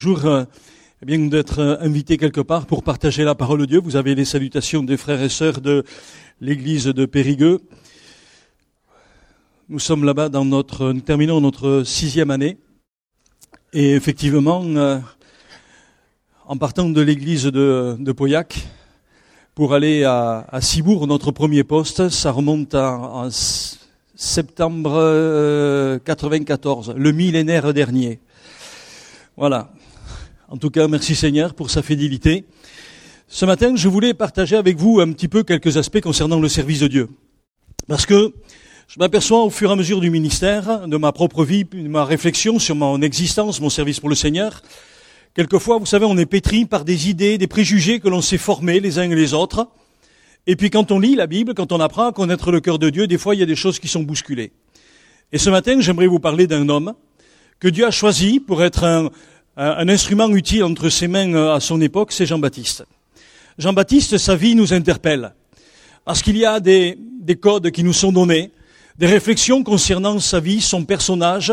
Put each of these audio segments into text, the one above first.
Toujours euh, eh bien d'être euh, invité quelque part pour partager la parole de Dieu. Vous avez les salutations des frères et sœurs de l'église de Périgueux. Nous sommes là-bas dans notre, nous terminons notre sixième année. Et effectivement, euh, en partant de l'église de, de Pauillac pour aller à, à, Cibourg, notre premier poste, ça remonte en septembre 94, le millénaire dernier. Voilà. En tout cas, merci Seigneur pour sa fidélité. Ce matin, je voulais partager avec vous un petit peu quelques aspects concernant le service de Dieu. Parce que je m'aperçois au fur et à mesure du ministère, de ma propre vie, de ma réflexion sur mon existence, mon service pour le Seigneur, quelquefois, vous savez, on est pétri par des idées, des préjugés que l'on s'est formés les uns et les autres. Et puis quand on lit la Bible, quand on apprend à connaître le cœur de Dieu, des fois, il y a des choses qui sont bousculées. Et ce matin, j'aimerais vous parler d'un homme que Dieu a choisi pour être un, un instrument utile entre ses mains euh, à son époque, c'est Jean-Baptiste. Jean-Baptiste, sa vie nous interpelle, parce qu'il y a des, des codes qui nous sont donnés, des réflexions concernant sa vie, son personnage,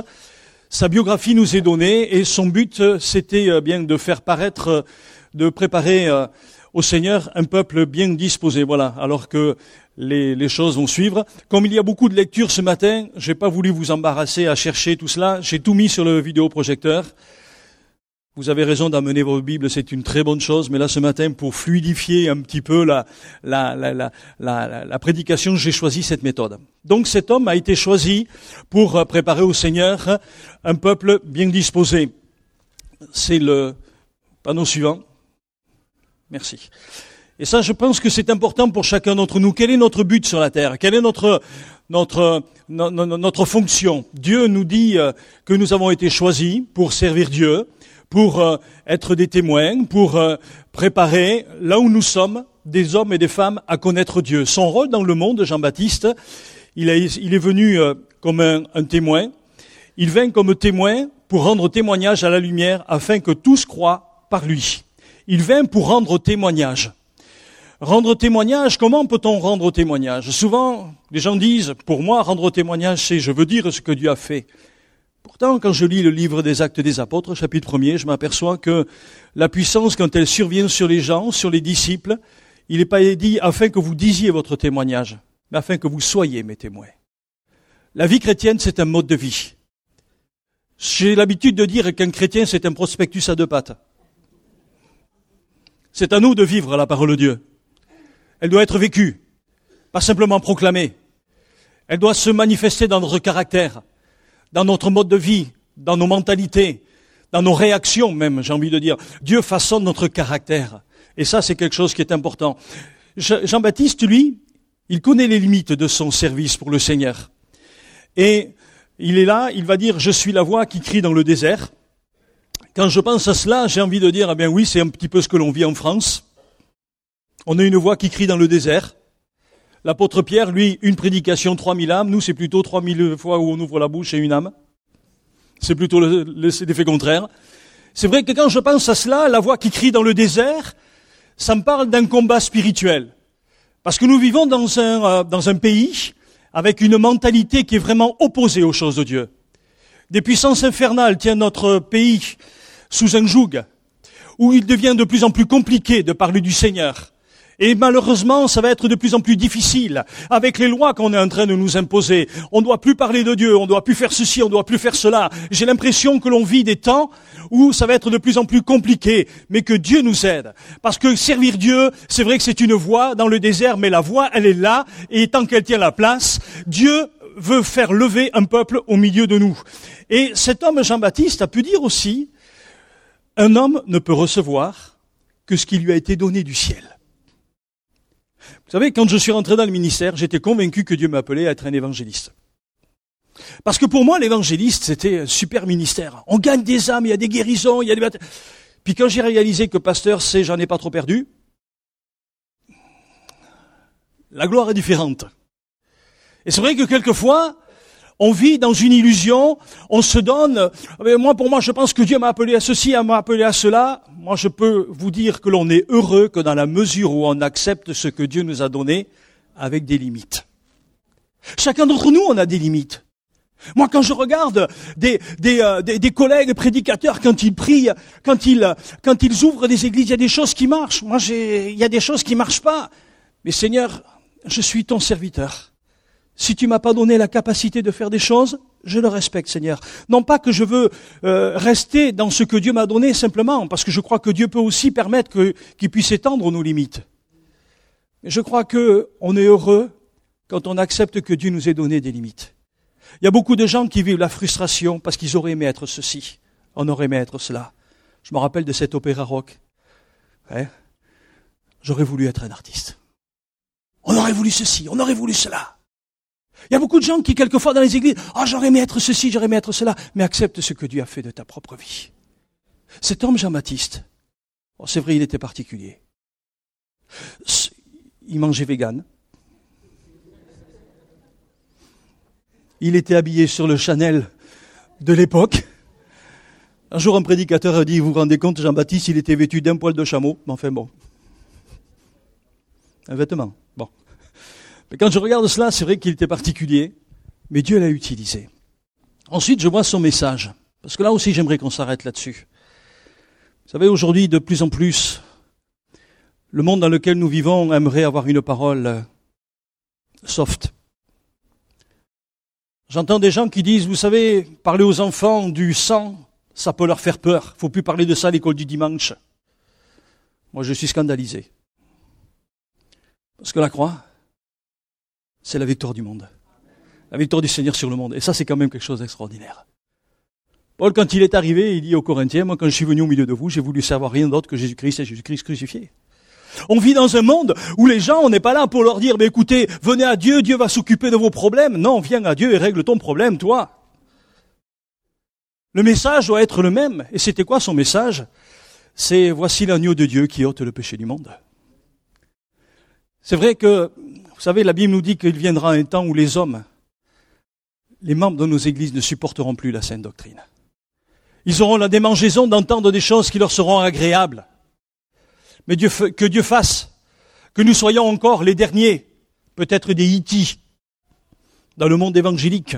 sa biographie nous est donnée, et son but, euh, c'était euh, bien de faire paraître, de préparer au Seigneur un peuple bien disposé. Voilà, alors que les, les, choses vont suivre. Comme il y a beaucoup de lectures ce matin, j'ai pas voulu vous embarrasser à chercher tout cela. J'ai tout mis sur le vidéoprojecteur. Vous avez raison d'amener vos Bibles, c'est une très bonne chose, mais là ce matin, pour fluidifier un petit peu la, la, la, la prédication, j'ai choisi cette méthode. Donc cet homme a été choisi pour préparer au Seigneur un peuple bien disposé. C'est le panneau suivant. Merci. Et ça, je pense que c'est important pour chacun d'entre nous. Quel est notre but sur la terre? Quelle est notre notre notre fonction? Dieu nous dit euh, que nous avons été choisis pour servir Dieu pour euh, être des témoins, pour euh, préparer là où nous sommes des hommes et des femmes à connaître Dieu. Son rôle dans le monde, Jean-Baptiste, il, est venu euh, comme un, un, témoin. Il vint comme témoin pour rendre témoignage à la lumière afin que tous croient par lui. Il vint pour rendre témoignage. Rendre témoignage, comment peut-on rendre témoignage? Souvent, les gens disent, pour moi, rendre témoignage, c'est je veux dire ce que Dieu a fait. Pourtant, quand je lis le livre des Actes des Apôtres, chapitre 1er, je m'aperçois que la puissance, quand elle survient sur les gens, sur les disciples, il n'est pas dit afin que vous disiez votre témoignage, mais afin que vous soyez mes témoins. La vie chrétienne, c'est un mode de vie. J'ai l'habitude de dire qu'un chrétien, c'est un prospectus à deux pattes. C'est à nous de vivre la parole de Dieu. Elle doit être vécue, pas simplement proclamée. Elle doit se manifester dans notre caractère dans notre mode de vie, dans nos mentalités, dans nos réactions même, j'ai envie de dire. Dieu façonne notre caractère. Et ça, c'est quelque chose qui est important. Jean-Baptiste, lui, il connaît les limites de son service pour le Seigneur. Et il est là, il va dire, je suis la voix qui crie dans le désert. Quand je pense à cela, j'ai envie de dire, eh bien oui, c'est un petit peu ce que l'on vit en France. On a une voix qui crie dans le désert. L'apôtre Pierre, lui, une prédication, 3000 âmes. Nous, c'est plutôt 3000 fois où on ouvre la bouche et une âme. C'est plutôt l'effet contraire. C'est vrai que quand je pense à cela, la voix qui crie dans le désert, ça me parle d'un combat spirituel. Parce que nous vivons dans un, euh, dans un pays avec une mentalité qui est vraiment opposée aux choses de Dieu. Des puissances infernales tiennent notre pays sous un joug, où il devient de plus en plus compliqué de parler du Seigneur. Et malheureusement, ça va être de plus en plus difficile avec les lois qu'on est en train de nous imposer. On ne doit plus parler de Dieu, on ne doit plus faire ceci, on ne doit plus faire cela. J'ai l'impression que l'on vit des temps où ça va être de plus en plus compliqué, mais que Dieu nous aide. Parce que servir Dieu, c'est vrai que c'est une voie dans le désert, mais la voie, elle est là, et tant qu'elle tient la place, Dieu veut faire lever un peuple au milieu de nous. Et cet homme Jean-Baptiste a pu dire aussi, un homme ne peut recevoir que ce qui lui a été donné du ciel. Vous savez, quand je suis rentré dans le ministère, j'étais convaincu que Dieu m'appelait à être un évangéliste. Parce que pour moi, l'évangéliste, c'était un super ministère. On gagne des âmes, il y a des guérisons, il y a des... Puis quand j'ai réalisé que pasteur, c'est j'en ai pas trop perdu, la gloire est différente. Et c'est vrai que quelquefois, on vit dans une illusion, on se donne, moi pour moi je pense que Dieu m'a appelé à ceci, m'a appelé à cela. Moi je peux vous dire que l'on est heureux que dans la mesure où on accepte ce que Dieu nous a donné avec des limites. Chacun d'entre nous on a des limites. Moi, quand je regarde des, des, euh, des, collègues prédicateurs, quand ils prient, quand ils, quand ils ouvrent des églises, il y a des choses qui marchent. Moi, il y a des choses qui marchent pas. Mais Seigneur, je suis ton serviteur. Si tu m'as pas donné la capacité de faire des choses, je le respecte, Seigneur. Non pas que je veux euh, rester dans ce que Dieu m'a donné simplement, parce que je crois que Dieu peut aussi permettre qu'il puisse étendre nos limites. Mais je crois que on est heureux quand on accepte que Dieu nous ait donné des limites. Il y a beaucoup de gens qui vivent la frustration parce qu'ils auraient aimé être ceci, on aurait aimé être cela. Je me rappelle de cet opéra rock. J'aurais voulu être un artiste. On aurait voulu ceci, on aurait voulu cela. Il y a beaucoup de gens qui, quelquefois, dans les églises, oh, j'aurais aimé être ceci, j'aurais aimé être cela, mais accepte ce que Dieu a fait de ta propre vie. Cet homme Jean-Baptiste, oh, c'est vrai, il était particulier. Il mangeait vegan. Il était habillé sur le Chanel de l'époque. Un jour, un prédicateur a dit, vous vous rendez compte, Jean-Baptiste, il était vêtu d'un poil de chameau. Mais enfin bon. Un vêtement. Bon. Mais quand je regarde cela, c'est vrai qu'il était particulier, mais Dieu l'a utilisé. Ensuite, je vois son message. Parce que là aussi, j'aimerais qu'on s'arrête là-dessus. Vous savez, aujourd'hui, de plus en plus, le monde dans lequel nous vivons aimerait avoir une parole soft. J'entends des gens qui disent, vous savez, parler aux enfants du sang, ça peut leur faire peur. Faut plus parler de ça à l'école du dimanche. Moi, je suis scandalisé. Parce que la croix, c'est la victoire du monde. La victoire du Seigneur sur le monde. Et ça, c'est quand même quelque chose d'extraordinaire. Paul, quand il est arrivé, il dit aux Corinthiens, moi, quand je suis venu au milieu de vous, j'ai voulu savoir rien d'autre que Jésus-Christ et Jésus-Christ crucifié. On vit dans un monde où les gens, on n'est pas là pour leur dire, mais écoutez, venez à Dieu, Dieu va s'occuper de vos problèmes. Non, viens à Dieu et règle ton problème, toi. Le message doit être le même. Et c'était quoi son message? C'est voici l'agneau de Dieu qui ôte le péché du monde. C'est vrai que, vous savez, la Bible nous dit qu'il viendra un temps où les hommes, les membres de nos églises ne supporteront plus la sainte doctrine. Ils auront la démangeaison d'entendre des choses qui leur seront agréables. Mais que Dieu fasse que nous soyons encore les derniers, peut-être des Hitti, dans le monde évangélique,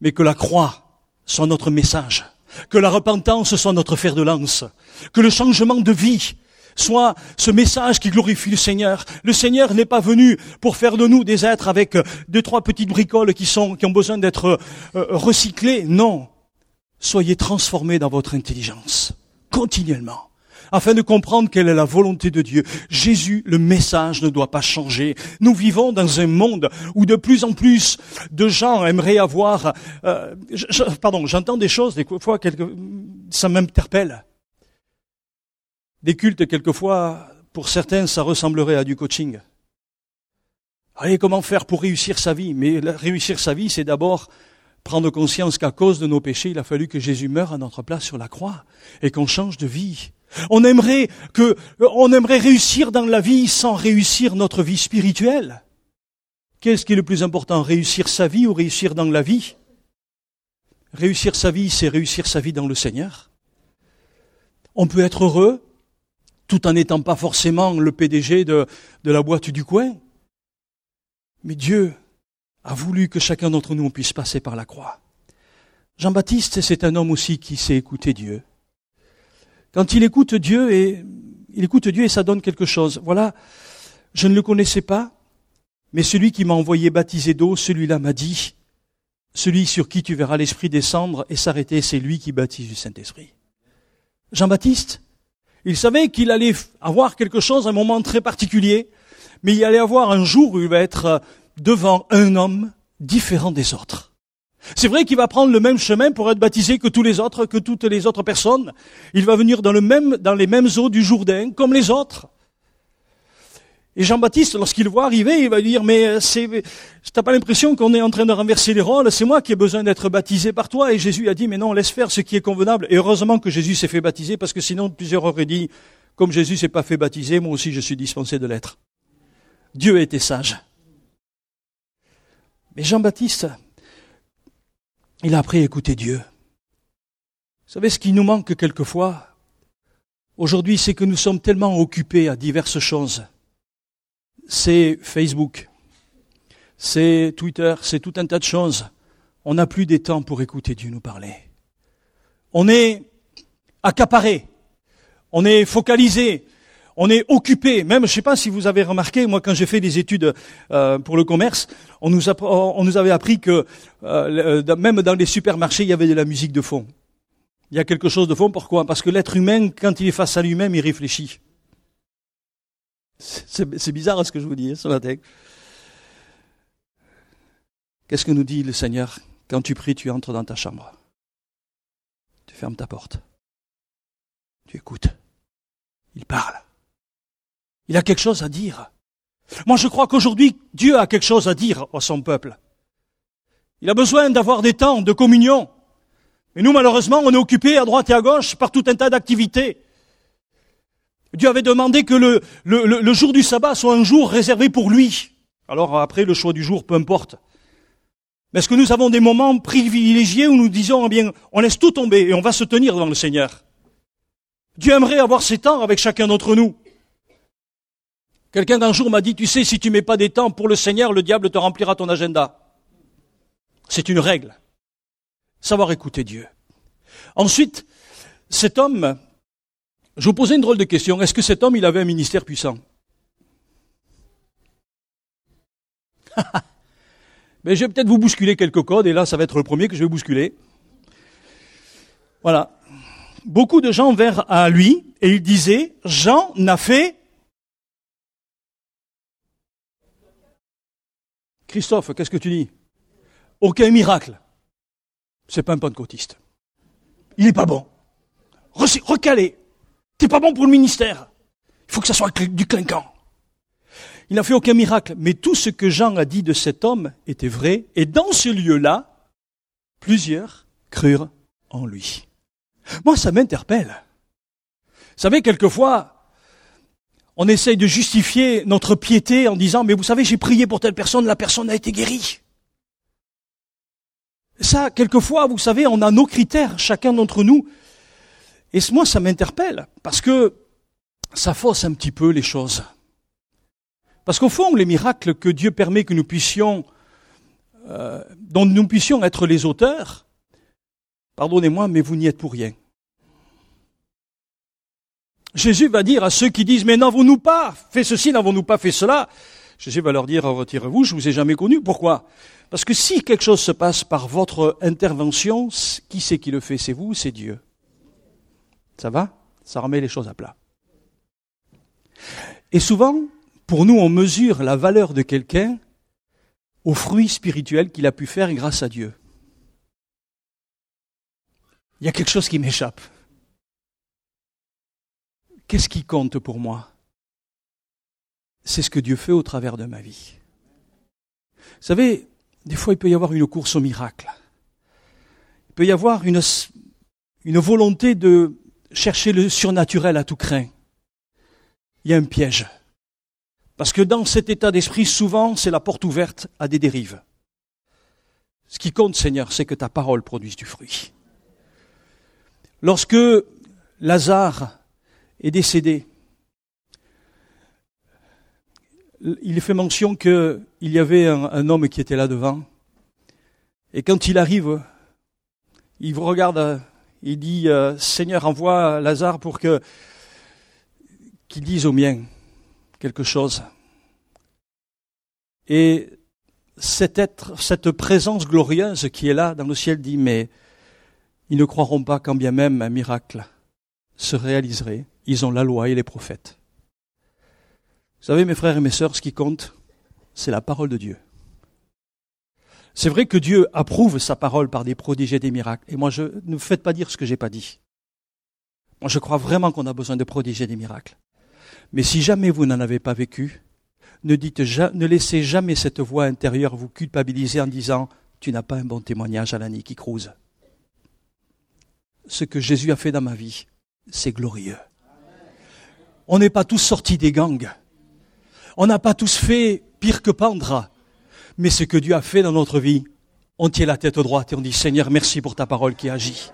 mais que la croix soit notre message, que la repentance soit notre fer de lance, que le changement de vie soit ce message qui glorifie le Seigneur. Le Seigneur n'est pas venu pour faire de nous des êtres avec deux, trois petites bricoles qui sont, qui ont besoin d'être euh, recyclées. Non. Soyez transformés dans votre intelligence. Continuellement afin de comprendre quelle est la volonté de Dieu. Jésus, le message ne doit pas changer. Nous vivons dans un monde où de plus en plus de gens aimeraient avoir... Euh, pardon, j'entends des choses, des fois, ça m'interpelle. Des cultes, quelquefois, pour certains, ça ressemblerait à du coaching. Allez, comment faire pour réussir sa vie? Mais réussir sa vie, c'est d'abord prendre conscience qu'à cause de nos péchés, il a fallu que Jésus meure à notre place sur la croix et qu'on change de vie. On aimerait que, on aimerait réussir dans la vie sans réussir notre vie spirituelle. Qu'est-ce qui est le plus important, réussir sa vie ou réussir dans la vie? Réussir sa vie, c'est réussir sa vie dans le Seigneur. On peut être heureux tout en n'étant pas forcément le PDG de, la boîte du coin. Mais Dieu a voulu que chacun d'entre nous puisse passer par la croix. Jean-Baptiste, c'est un homme aussi qui sait écouter Dieu. Quand il écoute Dieu et il écoute Dieu et ça donne quelque chose. Voilà, je ne le connaissais pas, mais celui qui m'a envoyé baptiser d'eau, celui-là m'a dit, celui sur qui tu verras l'Esprit descendre et s'arrêter, c'est lui qui baptise du Saint-Esprit. Jean-Baptiste, il savait qu'il allait avoir quelque chose, un moment très particulier, mais il allait avoir un jour où il va être devant un homme différent des autres. C'est vrai qu'il va prendre le même chemin pour être baptisé que tous les autres, que toutes les autres personnes. Il va venir dans, le même, dans les mêmes eaux du Jourdain, comme les autres. Et Jean-Baptiste, lorsqu'il voit arriver, il va dire, mais c'est, t'as pas l'impression qu'on est en train de renverser les rôles, c'est moi qui ai besoin d'être baptisé par toi. Et Jésus a dit, mais non, laisse faire ce qui est convenable. Et heureusement que Jésus s'est fait baptiser, parce que sinon plusieurs auraient dit, comme Jésus s'est pas fait baptiser, moi aussi je suis dispensé de l'être. Dieu était sage. Mais Jean-Baptiste, il a appris à écouter Dieu. Vous savez ce qui nous manque quelquefois aujourd'hui, c'est que nous sommes tellement occupés à diverses choses. C'est Facebook, c'est Twitter, c'est tout un tas de choses. on n'a plus des temps pour écouter Dieu nous parler. On est accaparé, on est focalisé, on est occupé. Même, je ne sais pas si vous avez remarqué, moi, quand j'ai fait des études euh, pour le commerce, on nous, avait appris que euh, même dans les supermarchés, il y avait de la musique de fond. Il y a quelque chose de fond. Pourquoi? Parce que l'être humain, quand il est face à lui-même, il réfléchit. C'est bizarre ce que je vous dis hein, ce matin. Qu'est-ce que nous dit le Seigneur? Quand tu pries, tu entres dans ta chambre. Tu fermes ta porte. Tu écoutes. Il parle. Il a quelque chose à dire. Moi, je crois qu'aujourd'hui, Dieu a quelque chose à dire à son peuple. Il a besoin d'avoir des temps de communion. Mais nous, malheureusement, on est occupés à droite et à gauche par tout un tas d'activités. Dieu avait demandé que le, le, le, jour du sabbat soit un jour réservé pour lui. Alors après, le choix du jour, peu importe. Mais est-ce que nous avons des moments privilégiés où nous disons, eh bien, on laisse tout tomber et on va se tenir devant le Seigneur? Dieu aimerait avoir ces temps avec chacun d'entre nous. Quelqu'un d'un jour m'a dit, tu sais, si tu mets pas des temps pour le Seigneur, le diable te remplira ton agenda. C'est une règle. Savoir écouter Dieu. Ensuite, cet homme, je vous posais une drôle de question. Est-ce que cet homme, il avait un ministère puissant Mais je vais peut-être vous bousculer quelques codes, et là, ça va être le premier que je vais bousculer. Voilà. Beaucoup de gens vinrent à lui, et il disait, Jean n'a fait Christophe, qu'est-ce que tu dis? Aucun miracle. C'est pas un pentecôtiste. Il n'est pas bon. Recalé. T'es pas bon pour le ministère. Il faut que ça soit du clinquant. Il n'a fait aucun miracle. Mais tout ce que Jean a dit de cet homme était vrai. Et dans ce lieu-là, plusieurs crurent en lui. Moi, ça m'interpelle. Vous savez, quelquefois, on essaye de justifier notre piété en disant, mais vous savez, j'ai prié pour telle personne, la personne a été guérie. Ça, quelquefois, vous savez, on a nos critères, chacun d'entre nous. Et moi, ça m'interpelle, parce que ça fausse un petit peu les choses. Parce qu'au fond, les miracles que Dieu permet que nous puissions, euh, dont nous puissions être les auteurs, pardonnez-moi, mais vous n'y êtes pour rien. Jésus va dire à ceux qui disent, mais n'avons-nous pas fait ceci, n'avons-nous pas fait cela? Jésus va leur dire, retirez-vous, je vous ai jamais connu. Pourquoi? Parce que si quelque chose se passe par votre intervention, qui c'est qui le fait C'est vous, c'est Dieu. Ça va? Ça remet les choses à plat. Et souvent, pour nous, on mesure la valeur de quelqu'un au fruit spirituel qu'il a pu faire grâce à Dieu. Il y a quelque chose qui m'échappe. Qu'est-ce qui compte pour moi? C'est ce que Dieu fait au travers de ma vie. Vous savez, des fois il peut y avoir une course au miracle. Il peut y avoir une, une volonté de chercher le surnaturel à tout craint. Il y a un piège. Parce que dans cet état d'esprit, souvent, c'est la porte ouverte à des dérives. Ce qui compte, Seigneur, c'est que ta parole produise du fruit. Lorsque Lazare est décédé. Il fait mention qu'il y avait un, homme qui était là devant. Et quand il arrive, il regarde, il dit, euh, Seigneur, envoie Lazare pour que qu'il dise au mien quelque chose. Et cet être, cette présence glorieuse qui est là dans le ciel dit, mais ils ne croiront pas quand bien même un miracle se réaliserait ils ont la loi et les prophètes. Vous savez, mes frères et mes sœurs, ce qui compte, c'est la parole de Dieu. C'est vrai que Dieu approuve sa parole par des prodiges et des miracles. Et moi, je, ne me faites pas dire ce que j'ai pas dit. Moi, je crois vraiment qu'on a besoin de prodiges et des miracles. Mais si jamais vous n'en avez pas vécu, ne dites, ne laissez jamais cette voix intérieure vous culpabiliser en disant, tu n'as pas un bon témoignage à l'année qui crouse. Ce que Jésus a fait dans ma vie, c'est glorieux. On n'est pas tous sortis des gangs. On n'a pas tous fait pire que pendre. Mais ce que Dieu a fait dans notre vie, on tient la tête droite et on dit Seigneur, merci pour ta parole qui agit.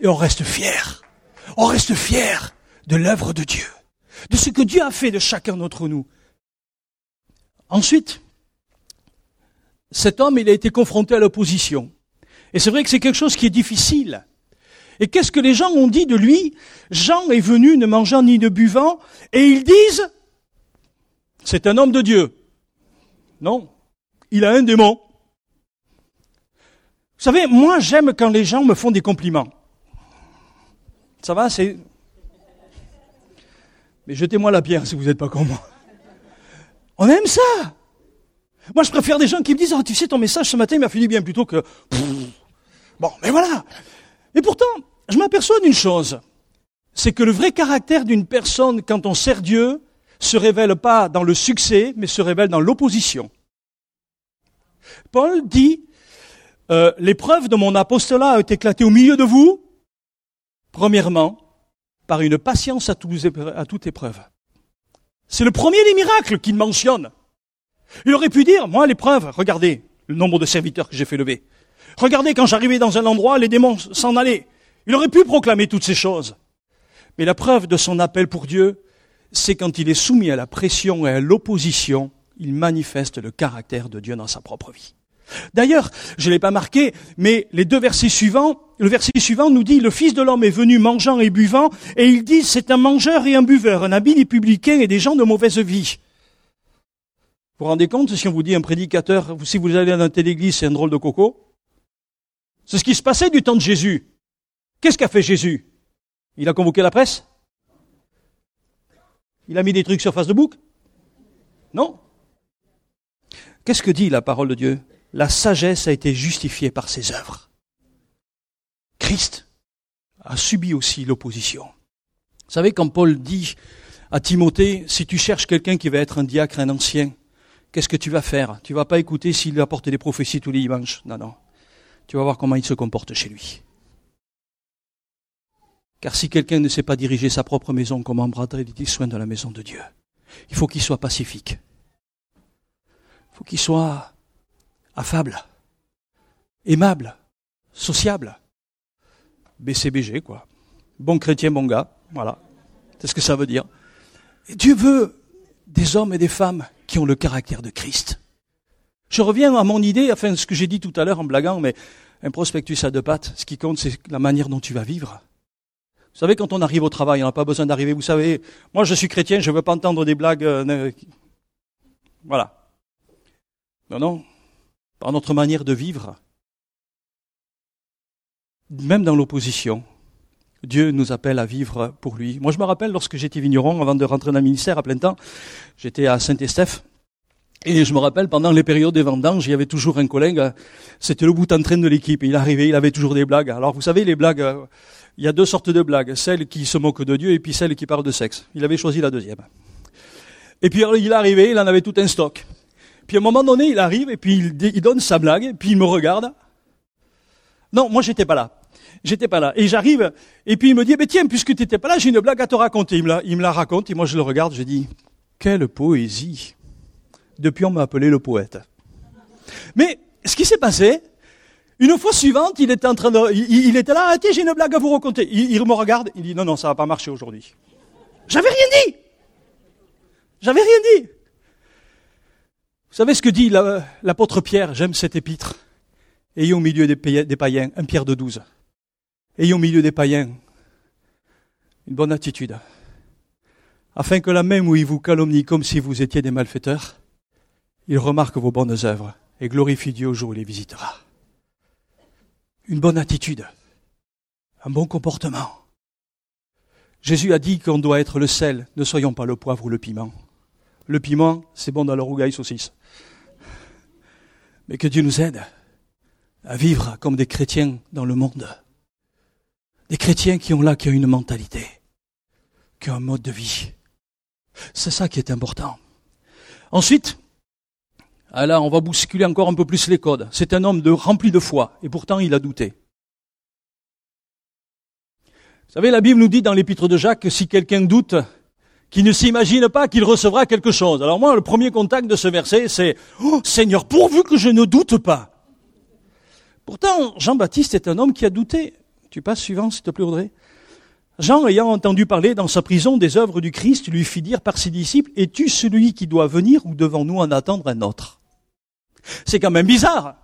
Et on reste fier. On reste fier de l'œuvre de Dieu, de ce que Dieu a fait de chacun d'entre nous. Ensuite, cet homme, il a été confronté à l'opposition. Et c'est vrai que c'est quelque chose qui est difficile. Et qu'est-ce que les gens ont dit de lui? Jean est venu ne mangeant ni ne buvant, et ils disent, c'est un homme de Dieu. Non, il a un démon. Vous savez, moi j'aime quand les gens me font des compliments. Ça va, c'est... Mais jetez-moi la pierre si vous n'êtes pas comme moi. On aime ça. Moi, je préfère des gens qui me disent, oh, tu sais, ton message ce matin m'a fini bien plutôt que... Bon, mais voilà. Et pourtant, je m'aperçois d'une chose. C'est que le vrai caractère d'une personne, quand on sert Dieu, se révèle pas dans le succès, mais se révèle dans l'opposition. Paul dit, euh, l'épreuve de mon apostolat a été éclatée au milieu de vous, premièrement, par une patience à, à toute épreuve. C'est le premier des miracles qu'il mentionne. Il aurait pu dire, moi l'épreuve, regardez le nombre de serviteurs que j'ai fait lever. Regardez quand j'arrivais dans un endroit, les démons s'en allaient. Il aurait pu proclamer toutes ces choses. Mais la preuve de son appel pour Dieu, c'est quand il est soumis à la pression et à l'opposition, il manifeste le caractère de Dieu dans sa propre vie. D'ailleurs, je ne l'ai pas marqué, mais les deux versets suivants, le verset suivant nous dit, le Fils de l'homme est venu mangeant et buvant, et il dit, c'est un mangeur et un buveur, un habile et publicain et des gens de mauvaise vie. Vous vous rendez compte si on vous dit un prédicateur, si vous allez dans telle église, c'est un drôle de coco C'est ce qui se passait du temps de Jésus. Qu'est-ce qu'a fait Jésus? Il a convoqué la presse? Il a mis des trucs sur face de bouc Non? Qu'est-ce que dit la parole de Dieu? La sagesse a été justifiée par ses œuvres. Christ a subi aussi l'opposition. Vous savez, quand Paul dit à Timothée, si tu cherches quelqu'un qui va être un diacre, un ancien, qu'est-ce que tu vas faire? Tu vas pas écouter s'il apporte des prophéties tous les dimanches. Non, non. Tu vas voir comment il se comporte chez lui. Car si quelqu'un ne sait pas diriger sa propre maison, comment prendrait-il soin de la maison de Dieu Il faut qu'il soit pacifique. Faut qu'il soit affable, aimable, sociable. BCBG, quoi. Bon chrétien, bon gars. Voilà. C'est ce que ça veut dire. Dieu veut des hommes et des femmes qui ont le caractère de Christ. Je reviens à mon idée, enfin, ce que j'ai dit tout à l'heure en blaguant, mais un prospectus à deux pattes, ce qui compte, c'est la manière dont tu vas vivre. Vous savez, quand on arrive au travail, on n'a pas besoin d'arriver. Vous savez, moi je suis chrétien, je ne veux pas entendre des blagues. Euh, voilà. Non, non. Par notre manière de vivre, même dans l'opposition, Dieu nous appelle à vivre pour lui. Moi, je me rappelle lorsque j'étais vigneron, avant de rentrer dans le ministère à plein temps, j'étais à Saint-Estèphe. Et je me rappelle, pendant les périodes des vendanges, il y avait toujours un collègue, c'était le bout en de l'équipe. Il arrivait, il avait toujours des blagues. Alors, vous savez, les blagues, il y a deux sortes de blagues, celles qui se moquent de Dieu et puis celles qui parlent de sexe. Il avait choisi la deuxième. Et puis il arrivé, il en avait tout un stock. Puis à un moment donné, il arrive et puis il, donne sa blague, et puis il me regarde. Non, moi j'étais pas là. J'étais pas là. Et j'arrive, et puis il me dit, mais tiens, puisque tu n'étais pas là, j'ai une blague à te raconter. Il me, la, il me la raconte, et moi je le regarde, je dis, quelle poésie. Depuis on m'a appelé le poète. Mais ce qui s'est passé, une fois suivante, il était en train de, il, était là, ah, tiens, j'ai une blague à vous raconter. Il, me regarde, il dit, non, non, ça va pas marcher aujourd'hui. J'avais rien dit! J'avais rien dit! Vous savez ce que dit l'apôtre Pierre? J'aime cette épître. Ayez au milieu des, païens, un Pierre de douze. Ayez au milieu des païens une bonne attitude. Afin que la même où il vous calomnie comme si vous étiez des malfaiteurs, il remarque vos bonnes œuvres et glorifie Dieu au jour où il les visitera une bonne attitude, un bon comportement. Jésus a dit qu'on doit être le sel, ne soyons pas le poivre ou le piment. Le piment, c'est bon dans le rougail saucisse. Mais que Dieu nous aide à vivre comme des chrétiens dans le monde. Des chrétiens qui ont là, qui ont une mentalité, qui ont un mode de vie. C'est ça qui est important. Ensuite, ah on va bousculer encore un peu plus les codes. C'est un homme rempli de foi, et pourtant il a douté. Vous savez, la Bible nous dit dans l'épître de Jacques que si quelqu'un doute, qu'il ne s'imagine pas qu'il recevra quelque chose. Alors moi, le premier contact de ce verset, c'est oh, Seigneur, pourvu que je ne doute pas. Pourtant, Jean-Baptiste est un homme qui a douté. Tu passes suivant, s'il te plaît, Audrey. Jean, ayant entendu parler dans sa prison des œuvres du Christ, lui fit dire par ses disciples, Es-tu celui qui doit venir ou devons-nous en attendre un autre? C'est quand même bizarre.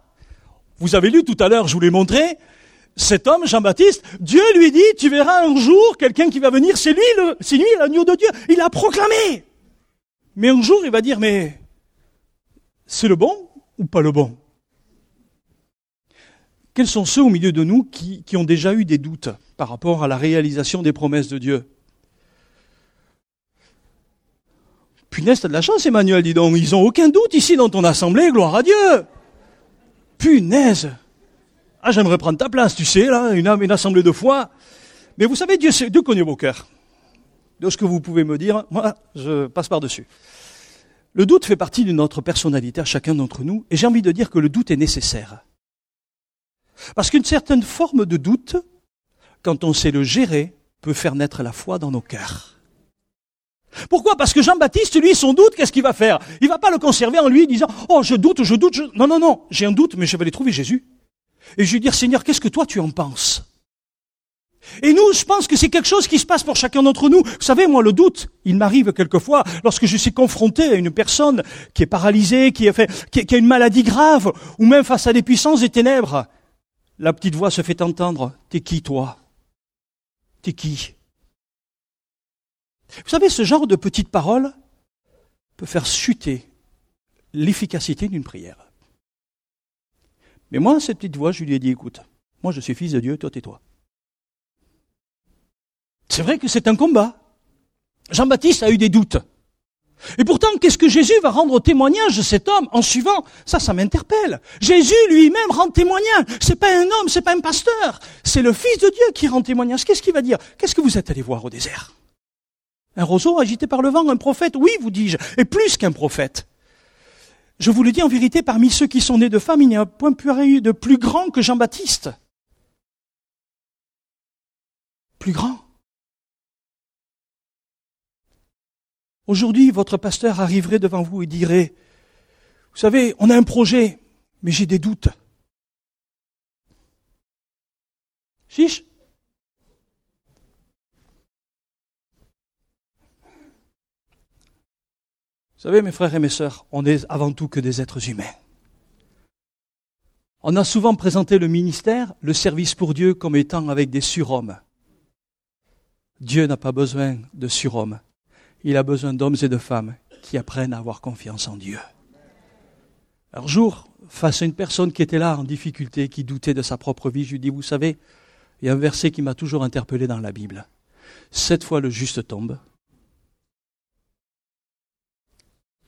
Vous avez lu tout à l'heure, je vous l'ai montré, cet homme, Jean-Baptiste, Dieu lui dit, tu verras un jour quelqu'un qui va venir, c'est lui, c'est lui l'agneau de Dieu. Il a proclamé. Mais un jour, il va dire, mais c'est le bon ou pas le bon? Quels sont ceux au milieu de nous qui, ont déjà eu des doutes par rapport à la réalisation des promesses de Dieu? Punaise, t'as de la chance, Emmanuel, dis donc. Ils ont aucun doute ici dans ton assemblée, gloire à Dieu. Punaise. Ah, j'aimerais prendre ta place, tu sais, là, une, une assemblée de foi. Mais vous savez, Dieu, Dieu connaît vos cœurs. De ce que vous pouvez me dire, moi, je passe par-dessus. Le doute fait partie de notre personnalité chacun d'entre nous, et j'ai envie de dire que le doute est nécessaire. Parce qu'une certaine forme de doute, quand on sait le gérer, peut faire naître la foi dans nos cœurs. Pourquoi? Parce que Jean-Baptiste, lui, son doute, qu'est-ce qu'il va faire? Il va pas le conserver en lui disant Oh, je doute, je doute, je... Non, non, non, j'ai un doute, mais je vais aller trouver Jésus. Et je vais dire Seigneur, qu'est-ce que toi tu en penses? Et nous, je pense que c'est quelque chose qui se passe pour chacun d'entre nous. Vous savez, moi, le doute, il m'arrive quelquefois lorsque je suis confronté à une personne qui est paralysée, qui a, fait, qui, qui a une maladie grave, ou même face à des puissances des ténèbres. La petite voix se fait entendre. T'es qui, toi? T'es qui? Vous savez, ce genre de petites paroles peut faire chuter l'efficacité d'une prière. Mais moi, cette petite voix, je lui ai dit, écoute, moi je suis fils de Dieu, toi tais-toi. C'est vrai que c'est un combat. Jean-Baptiste a eu des doutes. Et pourtant, qu'est-ce que Jésus va rendre témoignage de cet homme en suivant? Ça, ça m'interpelle. Jésus lui-même rend témoignage. C'est pas un homme, c'est pas un pasteur. C'est le Fils de Dieu qui rend témoignage. Qu'est-ce qu'il va dire? Qu'est-ce que vous êtes allé voir au désert? Un roseau agité par le vent, un prophète, oui, vous dis-je, et plus qu'un prophète. Je vous le dis en vérité, parmi ceux qui sont nés de femmes, il n'y a point de plus grand que Jean-Baptiste. Plus grand. Aujourd'hui, votre pasteur arriverait devant vous et dirait, vous savez, on a un projet, mais j'ai des doutes. Chiche? Vous savez, mes frères et mes sœurs, on est avant tout que des êtres humains. On a souvent présenté le ministère, le service pour Dieu comme étant avec des surhommes. Dieu n'a pas besoin de surhommes. Il a besoin d'hommes et de femmes qui apprennent à avoir confiance en Dieu. Un jour, face à une personne qui était là en difficulté, qui doutait de sa propre vie, je lui dis, vous savez, il y a un verset qui m'a toujours interpellé dans la Bible. Sept fois le juste tombe,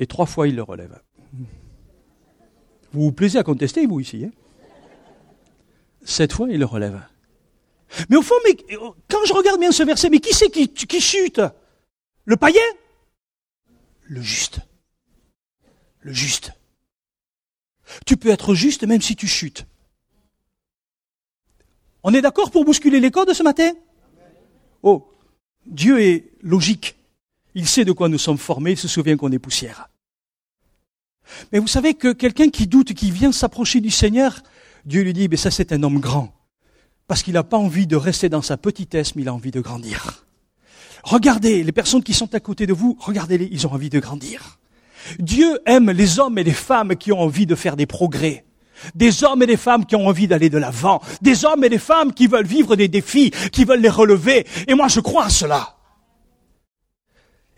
et trois fois il le relève. Vous vous plaisez à contester, vous, ici. Hein? Sept fois il le relève. Mais au fond, mais, quand je regarde bien ce verset, mais qui c'est qui, qui chute? Le païen? Le juste. Le juste. Tu peux être juste même si tu chutes. On est d'accord pour bousculer les codes ce matin? Oh, Dieu est logique. Il sait de quoi nous sommes formés, il se souvient qu'on est poussière. Mais vous savez que quelqu'un qui doute, qui vient s'approcher du Seigneur, Dieu lui dit, mais ça c'est un homme grand. Parce qu'il n'a pas envie de rester dans sa petitesse, mais il a envie de grandir. Regardez les personnes qui sont à côté de vous, regardez-les, ils ont envie de grandir. Dieu aime les hommes et les femmes qui ont envie de faire des progrès. Des hommes et des femmes qui ont envie d'aller de l'avant. Des hommes et des femmes qui veulent vivre des défis, qui veulent les relever. Et moi, je crois à cela.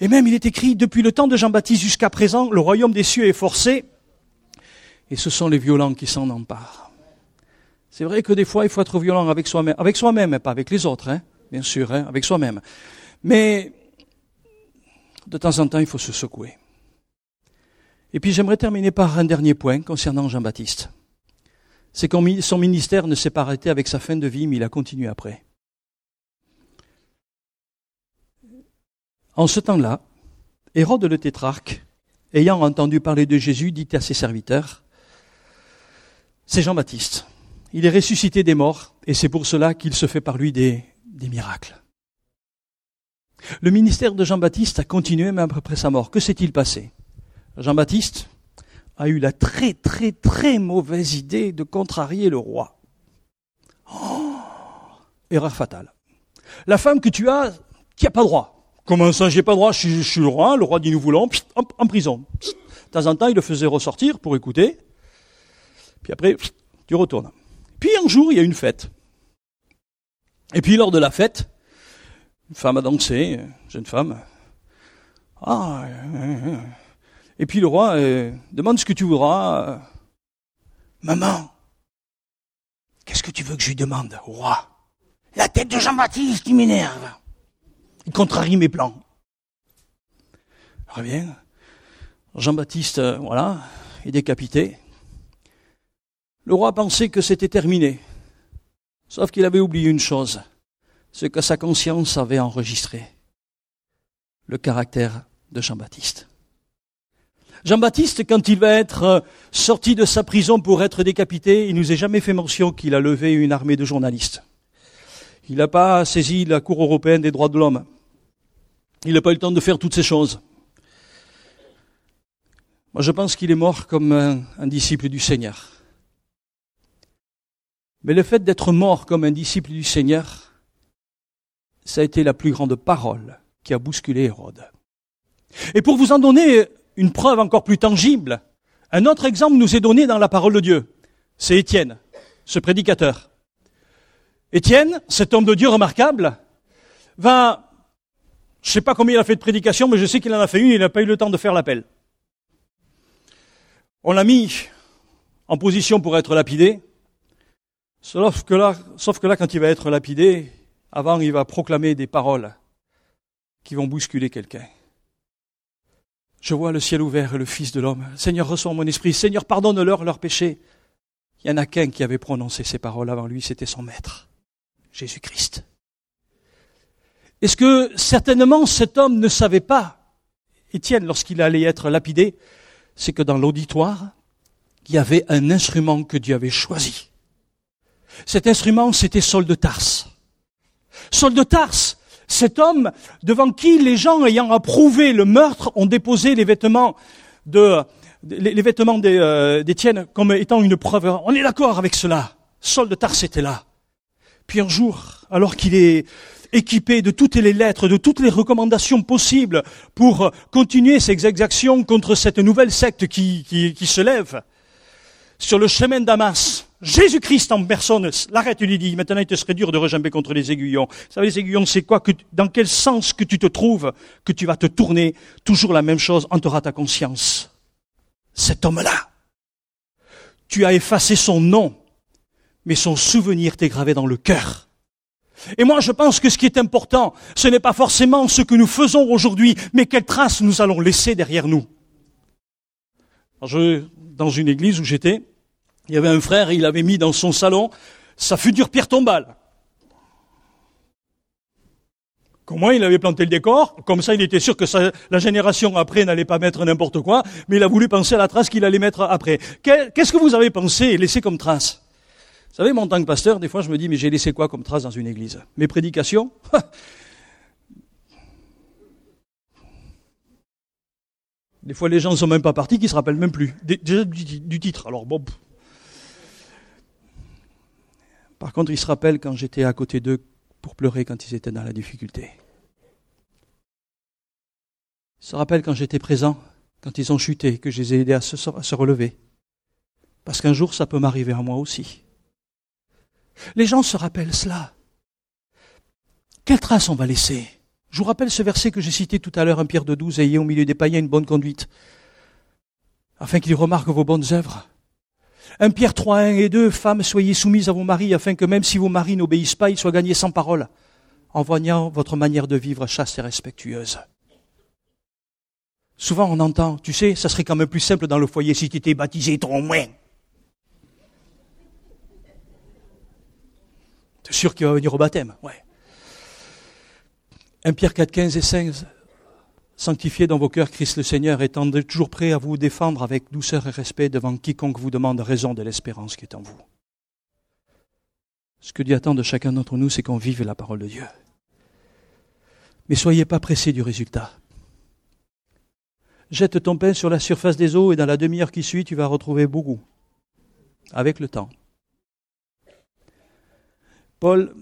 Et même il est écrit, depuis le temps de Jean-Baptiste jusqu'à présent, le royaume des cieux est forcé, et ce sont les violents qui s'en emparent. C'est vrai que des fois, il faut être violent avec soi-même, avec soi-même, pas avec les autres, hein, bien sûr, hein, avec soi-même. Mais de temps en temps, il faut se secouer. Et puis j'aimerais terminer par un dernier point concernant Jean-Baptiste. C'est que son ministère ne s'est pas arrêté avec sa fin de vie, mais il a continué après. En ce temps-là, Hérode le tétrarque, ayant entendu parler de Jésus, dit à ses serviteurs, c'est Jean-Baptiste. Il est ressuscité des morts, et c'est pour cela qu'il se fait par lui des, miracles. Le ministère de Jean-Baptiste a continué même après sa mort. Que s'est-il passé? Jean-Baptiste a eu la très très très mauvaise idée de contrarier le roi. Oh, erreur fatale. La femme que tu as, qui a pas droit. Comment ça, j'ai pas le droit, je suis, le roi, le roi dit nous voulons, en prison. de temps en temps, il le faisait ressortir pour écouter. Puis après, Tu retournes. Puis un jour, il y a une fête. Et puis lors de la fête, une femme a dansé, une jeune femme. Ah, et puis le roi euh, demande ce que tu voudras. Maman, qu'est-ce que tu veux que je lui demande roi? La tête de Jean-Baptiste qui m'énerve. Il contrarie mes plans. Revient. Jean-Baptiste, euh, voilà, est décapité. Le roi pensait que c'était terminé. Sauf qu'il avait oublié une chose, ce que sa conscience avait enregistré. Le caractère de Jean-Baptiste. Jean-Baptiste, quand il va être euh, sorti de sa prison pour être décapité, il nous a jamais fait mention qu'il a levé une armée de journalistes. Il n'a pas saisi la Cour européenne des droits de l'homme. Il n'a pas eu le temps de faire toutes ces choses. Moi, je pense qu'il est mort comme un, disciple du Seigneur. Mais le fait d'être mort comme un disciple du Seigneur, ça a été la plus grande parole qui a bousculé Hérode. Et pour vous en donner une preuve encore plus tangible, un autre exemple nous est donné dans la parole de Dieu. C'est Étienne, ce prédicateur. Étienne, cet homme de Dieu remarquable, va, je ne sais pas combien il a fait de prédication, mais je sais qu'il en a fait une, il n'a pas eu le temps de faire l'appel. On l'a mis en position pour être lapidé, sauf que là, sauf que quand il va être lapidé, avant, il va proclamer des paroles qui vont bousculer quelqu'un. Je vois le ciel ouvert et le Fils de l'homme. Seigneur, reçois mon esprit. Seigneur, pardonne-leur leurs péchés. Il y en a qu'un qui avait prononcé ces paroles avant lui, c'était son maître, Jésus-Christ. Est-ce que certainement cet homme ne savait pas, Étienne, lorsqu'il allait être lapidé, c'est que dans l'auditoire, il y avait un instrument que Dieu avait choisi. Cet instrument, c'était Saul de Tarse. Saul de Tarse, cet homme devant qui les gens ayant approuvé le meurtre ont déposé les vêtements de les, vêtements euh, d'Étienne comme étant une preuve. On est d'accord avec cela. Saul de Tarse était là. Puis un jour, alors qu'il est équipé de toutes les lettres, de toutes les recommandations possibles pour continuer ses exactions contre cette nouvelle secte qui, se lève. Sur le chemin de Damas, Jésus-Christ en personne l'arrête et lui dit, maintenant il te serait dur de rejamber contre les aiguillons. Savez, les aiguillons, c'est quoi Dans quel sens que tu te trouves, que tu vas te tourner, toujours la même chose hantera ta conscience. Cet homme-là, tu as effacé son nom, mais son souvenir t'est gravé dans le cœur. Et moi, je pense que ce qui est important, ce n'est pas forcément ce que nous faisons aujourd'hui, mais quelles traces nous allons laisser derrière nous. je, dans une église où j'étais, il y avait un frère, il avait mis dans son salon sa future pierre tombale. Comment il avait planté le décor Comme ça, il était sûr que la génération après n'allait pas mettre n'importe quoi, mais il a voulu penser à la trace qu'il allait mettre après. Qu'est-ce que vous avez pensé et laissé comme trace? Vous savez, moi, en tant que pasteur, des fois, je me dis, mais j'ai laissé quoi comme trace dans une église? Mes prédications? Des fois, les gens ne sont même pas partis, qui se rappellent même plus. Déjà du, titre. Alors, bon. Par contre, ils se rappellent quand j'étais à côté d'eux pour pleurer quand ils étaient dans la difficulté. Ils se rappellent quand j'étais présent, quand ils ont chuté, que je les ai aidés à se relever. Parce qu'un jour, ça peut m'arriver à moi aussi. Les gens se rappellent cela. Quelle trace on va laisser? Je vous rappelle ce verset que j'ai cité tout à l'heure, un Pierre de 12, ayez au milieu des païens une bonne conduite, afin qu'ils remarquent vos bonnes œuvres. Un Pierre 3, 1 et 2, femmes, soyez soumises à vos maris, afin que même si vos maris n'obéissent pas, ils soient gagnés sans parole, en voyant votre manière de vivre chaste et respectueuse. Souvent on entend, tu sais, ça serait quand même plus simple dans le foyer si tu étais baptisé trop moins. T'es sûr qu'il va venir au baptême? Ouais. 1 Pierre 4, 15 et 16. Sanctifiez dans vos cœurs Christ le Seigneur, étant toujours prêt à vous défendre avec douceur et respect devant quiconque vous demande raison de l'espérance qui est en vous. Ce que Dieu attend de chacun d'entre nous, c'est qu'on vive la parole de Dieu. Mais soyez pas pressés du résultat. Jette ton pain sur la surface des eaux et dans la demi-heure qui suit, tu vas retrouver beaucoup. Avec le temps. Paul,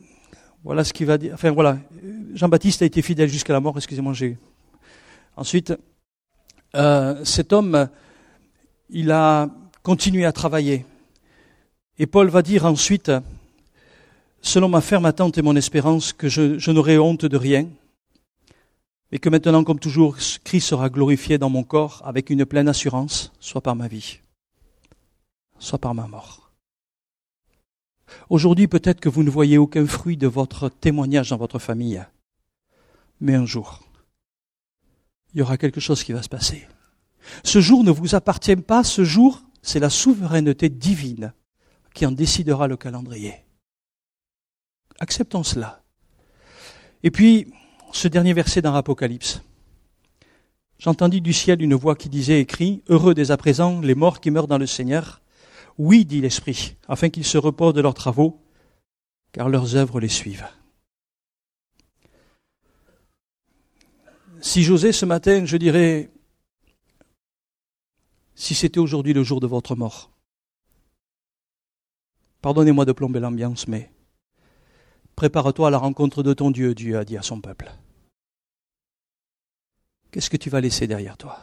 voilà ce qu'il va dire. Enfin voilà, Jean-Baptiste a été fidèle jusqu'à la mort. Excusez-moi, j'ai. Ensuite, euh, cet homme, il a continué à travailler. Et Paul va dire ensuite, selon ma ferme attente et mon espérance, que je, je n'aurai honte de rien, et que maintenant, comme toujours, Christ sera glorifié dans mon corps avec une pleine assurance, soit par ma vie, soit par ma mort. Aujourd'hui, peut-être que vous ne voyez aucun fruit de votre témoignage dans votre famille, mais un jour, il y aura quelque chose qui va se passer. Ce jour ne vous appartient pas, ce jour, c'est la souveraineté divine qui en décidera le calendrier. Acceptons cela. Et puis, ce dernier verset dans l'Apocalypse. J'entendis du ciel une voix qui disait, écrit, Heureux dès à présent les morts qui meurent dans le Seigneur. Oui, dit l'Esprit, afin qu'ils se reposent de leurs travaux, car leurs œuvres les suivent. Si j'osais ce matin, je dirais, si c'était aujourd'hui le jour de votre mort, pardonnez-moi de plomber l'ambiance, mais Prépare-toi à la rencontre de ton Dieu, Dieu a dit à son peuple. Qu'est-ce que tu vas laisser derrière toi?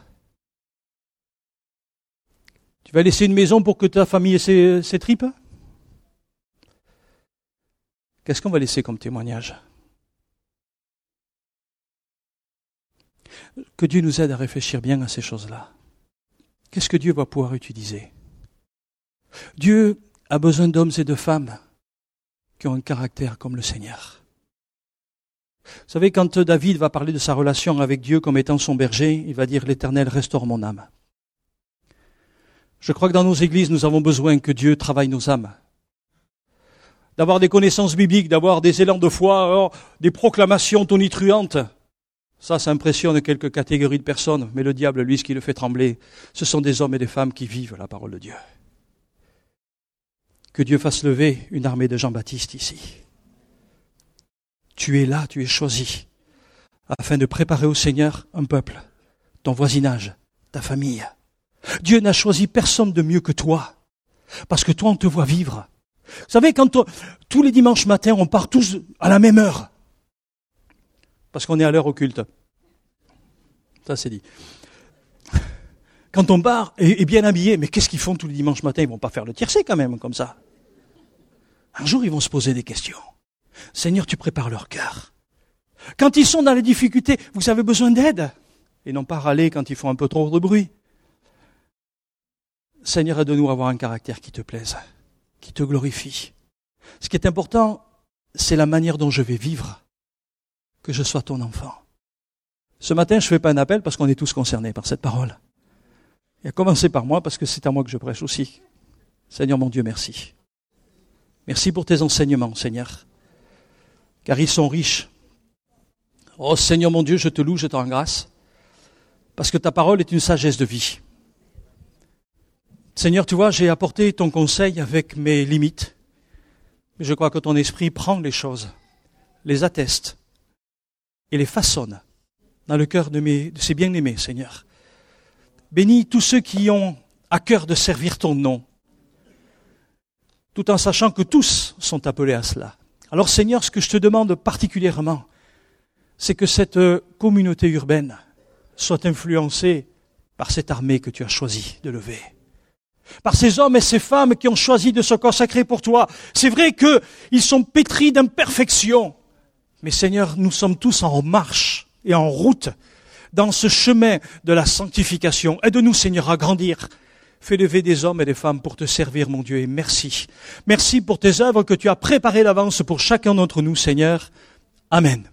Tu vas laisser une maison pour que ta famille ait ses, tripes Qu'est-ce qu'on va laisser comme témoignage Que Dieu nous aide à réfléchir bien à ces choses-là. Qu'est-ce que Dieu va pouvoir utiliser Dieu a besoin d'hommes et de femmes qui ont un caractère comme le Seigneur. Vous savez, quand David va parler de sa relation avec Dieu comme étant son berger, il va dire L'Éternel restaure mon âme. Je crois que dans nos églises, nous avons besoin que Dieu travaille nos âmes. D'avoir des connaissances bibliques, d'avoir des élans de foi, oh, des proclamations tonitruantes. Ça, ça impressionne quelques catégories de personnes, mais le diable, lui, ce qui le fait trembler, ce sont des hommes et des femmes qui vivent la parole de Dieu que Dieu fasse lever une armée de Jean-Baptiste ici. Tu es là, tu es choisi, afin de préparer au Seigneur un peuple, ton voisinage, ta famille. Dieu n'a choisi personne de mieux que toi, parce que toi on te voit vivre. Vous savez, quand tous les dimanches matins, on part tous à la même heure, parce qu'on est à l'heure occulte. Ça c'est dit. Quand on part et, bien habillé, mais qu'est-ce qu'ils font tous les dimanches matins? Ils vont pas faire le tiercé quand même, comme ça. Un jour, ils vont se poser des questions. Seigneur, tu prépares leur cœur. Quand ils sont dans les difficultés, vous avez besoin d'aide. Et non pas râler quand ils font un peu trop de bruit. Seigneur, aide-nous à avoir un caractère qui te plaise, qui te glorifie. Ce qui est important, c'est la manière dont je vais vivre, que je sois ton enfant. Ce matin, je ne fais pas un appel parce qu'on est tous concernés par cette parole. Et à commencer par moi parce que c'est à moi que je prêche aussi. Seigneur mon Dieu, merci. Merci pour tes enseignements, Seigneur, car ils sont riches. Oh Seigneur mon Dieu, je te loue, je te rends grâce, parce que ta parole est une sagesse de vie. Seigneur, tu vois, j'ai apporté ton conseil avec mes limites, mais je crois que ton esprit prend les choses, les atteste et les façonne dans le cœur de, mes, de ces bien-aimés, Seigneur. Bénis tous ceux qui ont à cœur de servir ton nom, tout en sachant que tous sont appelés à cela. Alors Seigneur, ce que je te demande particulièrement, c'est que cette communauté urbaine soit influencée par cette armée que tu as choisi de lever. Par ces hommes et ces femmes qui ont choisi de se consacrer pour toi. C'est vrai qu'ils sont pétris d'imperfection. Mais Seigneur, nous sommes tous en marche et en route dans ce chemin de la sanctification. Aide-nous, Seigneur, à grandir Fais lever des hommes et des femmes pour te servir, mon Dieu, et merci. Merci pour tes œuvres que tu as préparées d'avance pour chacun d'entre nous, Seigneur. Amen.